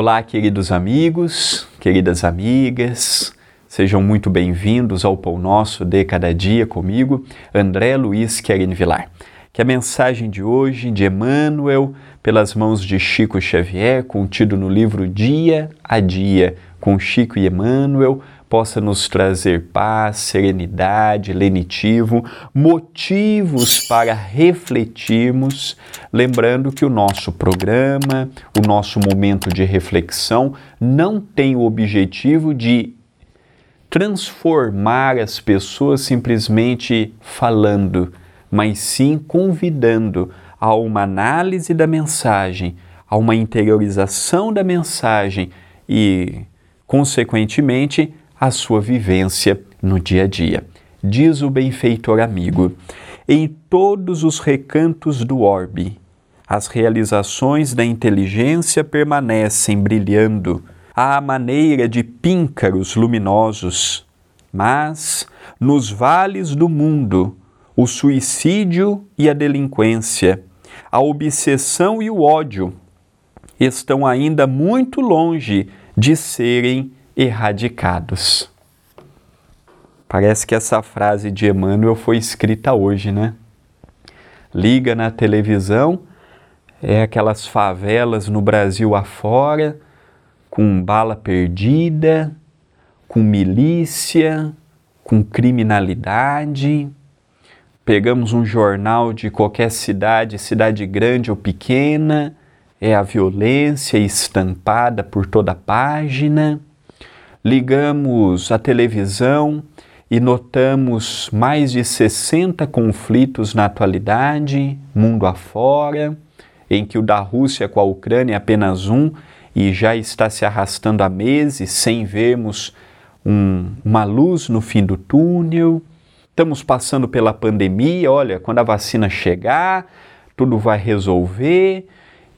Olá, queridos amigos, queridas amigas, sejam muito bem-vindos ao Pão Nosso de Cada Dia comigo, André Luiz Querin Vilar. Que a mensagem de hoje, de Emmanuel, pelas mãos de Chico Xavier, contido no livro Dia a Dia, com Chico e Emmanuel, possa nos trazer paz, serenidade, lenitivo, motivos para refletirmos, lembrando que o nosso programa, o nosso momento de reflexão não tem o objetivo de transformar as pessoas simplesmente falando, mas sim convidando a uma análise da mensagem, a uma interiorização da mensagem e, consequentemente, a sua vivência no dia a dia. Diz o benfeitor amigo: em todos os recantos do orbe, as realizações da inteligência permanecem brilhando à maneira de píncaros luminosos, mas nos vales do mundo, o suicídio e a delinquência, a obsessão e o ódio estão ainda muito longe de serem erradicados. Parece que essa frase de Emmanuel foi escrita hoje, né? Liga na televisão, é aquelas favelas no Brasil afora, com bala perdida, com milícia, com criminalidade. Pegamos um jornal de qualquer cidade, cidade grande ou pequena, é a violência estampada por toda a página ligamos a televisão e notamos mais de 60 conflitos na atualidade, mundo afora, em que o da Rússia com a Ucrânia é apenas um e já está se arrastando há meses sem vermos um, uma luz no fim do túnel. Estamos passando pela pandemia, olha, quando a vacina chegar, tudo vai resolver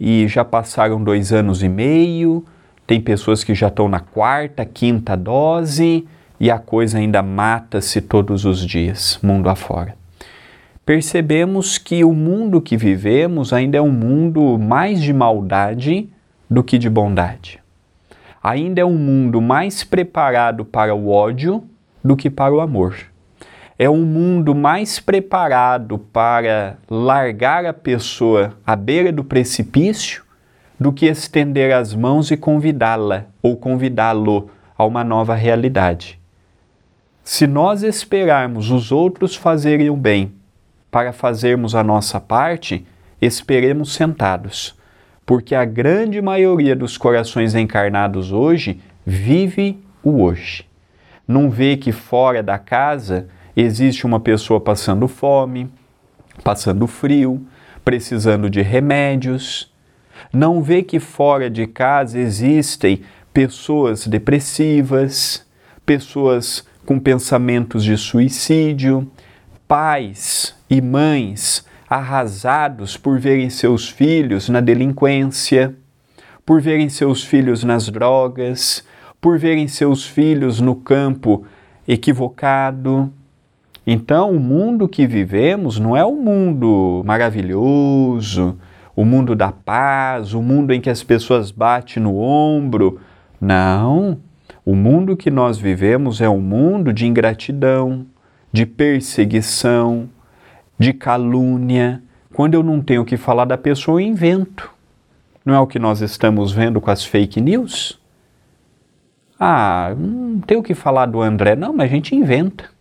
e já passaram dois anos e meio tem pessoas que já estão na quarta, quinta dose e a coisa ainda mata-se todos os dias, mundo afora. Percebemos que o mundo que vivemos ainda é um mundo mais de maldade do que de bondade. Ainda é um mundo mais preparado para o ódio do que para o amor. É um mundo mais preparado para largar a pessoa à beira do precipício do que estender as mãos e convidá-la ou convidá-lo a uma nova realidade. Se nós esperarmos os outros fazerem o bem para fazermos a nossa parte, esperemos sentados, porque a grande maioria dos corações encarnados hoje vive o hoje. Não vê que fora da casa existe uma pessoa passando fome, passando frio, precisando de remédios não vê que fora de casa existem pessoas depressivas, pessoas com pensamentos de suicídio, pais e mães arrasados por verem seus filhos na delinquência, por verem seus filhos nas drogas, por verem seus filhos no campo equivocado. Então, o mundo que vivemos não é um mundo maravilhoso, o mundo da paz, o mundo em que as pessoas batem no ombro. Não. O mundo que nós vivemos é um mundo de ingratidão, de perseguição, de calúnia. Quando eu não tenho o que falar da pessoa, eu invento. Não é o que nós estamos vendo com as fake news? Ah, não tem o que falar do André, não, mas a gente inventa.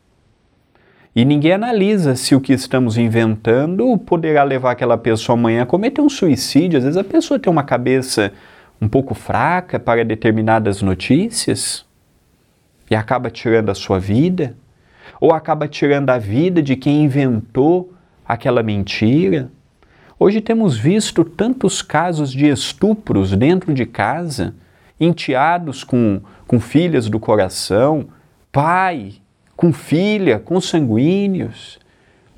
E ninguém analisa se o que estamos inventando poderá levar aquela pessoa amanhã a cometer um suicídio. Às vezes a pessoa tem uma cabeça um pouco fraca para determinadas notícias e acaba tirando a sua vida, ou acaba tirando a vida de quem inventou aquela mentira. Hoje temos visto tantos casos de estupros dentro de casa, enteados com, com filhas do coração, pai com filha, com sanguíneos.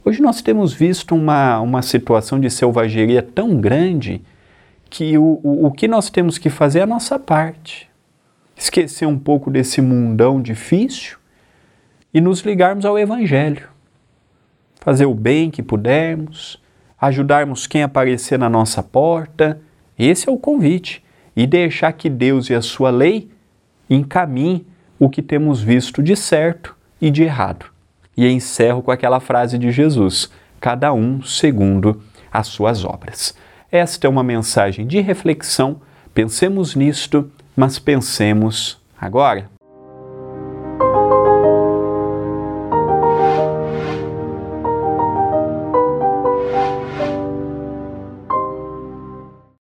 Hoje nós temos visto uma, uma situação de selvageria tão grande que o, o, o que nós temos que fazer é a nossa parte. Esquecer um pouco desse mundão difícil e nos ligarmos ao Evangelho. Fazer o bem que pudermos, ajudarmos quem aparecer na nossa porta. Esse é o convite. e deixar que Deus e a sua lei encaminhem o que temos visto de certo e de errado. E encerro com aquela frase de Jesus: cada um segundo as suas obras. Esta é uma mensagem de reflexão. Pensemos nisto, mas pensemos agora.